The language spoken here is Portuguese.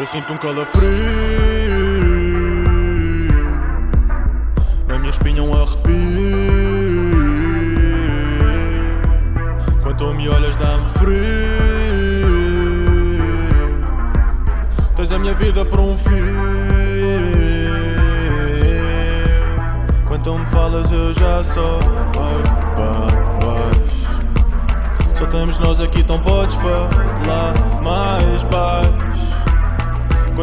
Eu sinto um calafrio Na minha espinha um arrepio. Quando tu me olhas dá-me frio. Tens a minha vida por um fio. Quando tu me falas eu já sou baixo. Só temos nós aqui, então podes falar mais baixo